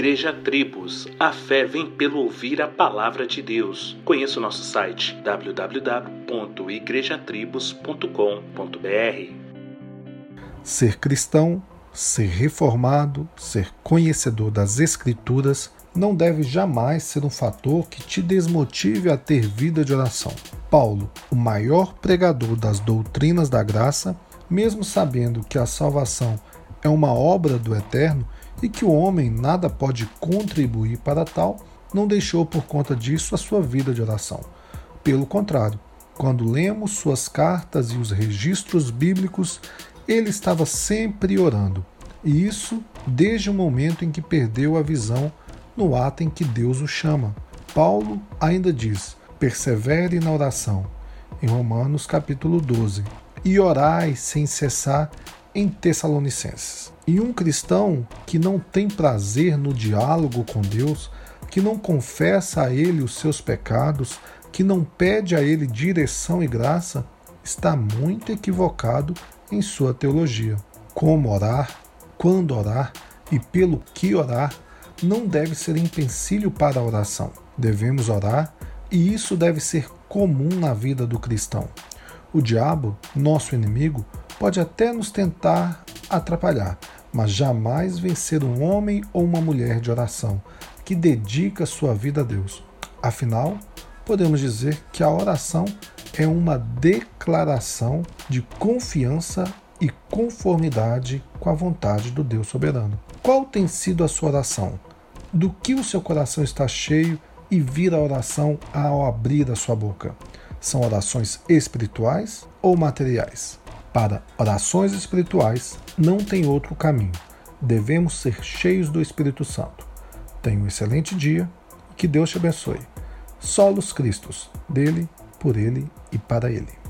Igreja Tribos, a fé vem pelo ouvir a palavra de Deus. Conheça o nosso site www.igrejatribos.com.br. Ser cristão, ser reformado, ser conhecedor das Escrituras não deve jamais ser um fator que te desmotive a ter vida de oração. Paulo, o maior pregador das doutrinas da graça, mesmo sabendo que a salvação é uma obra do Eterno e que o homem nada pode contribuir para tal, não deixou por conta disso a sua vida de oração. Pelo contrário, quando lemos suas cartas e os registros bíblicos, ele estava sempre orando, e isso desde o momento em que perdeu a visão no ato em que Deus o chama. Paulo ainda diz: persevere na oração, em Romanos capítulo 12, e orai sem cessar em Tessalonicenses. E um cristão que não tem prazer no diálogo com Deus, que não confessa a Ele os seus pecados, que não pede a Ele direção e graça, está muito equivocado em sua teologia. Como orar, quando orar e pelo que orar não deve ser empecilho para a oração. Devemos orar e isso deve ser comum na vida do cristão. O diabo, nosso inimigo, pode até nos tentar atrapalhar, mas jamais vencer um homem ou uma mulher de oração que dedica sua vida a Deus. Afinal, podemos dizer que a oração é uma declaração de confiança e conformidade com a vontade do Deus soberano. Qual tem sido a sua oração? Do que o seu coração está cheio e vira a oração ao abrir a sua boca? São orações espirituais ou materiais? Para orações espirituais, não tem outro caminho. Devemos ser cheios do Espírito Santo. Tenha um excelente dia e que Deus te abençoe. Solos Cristos, dele, por ele e para ele.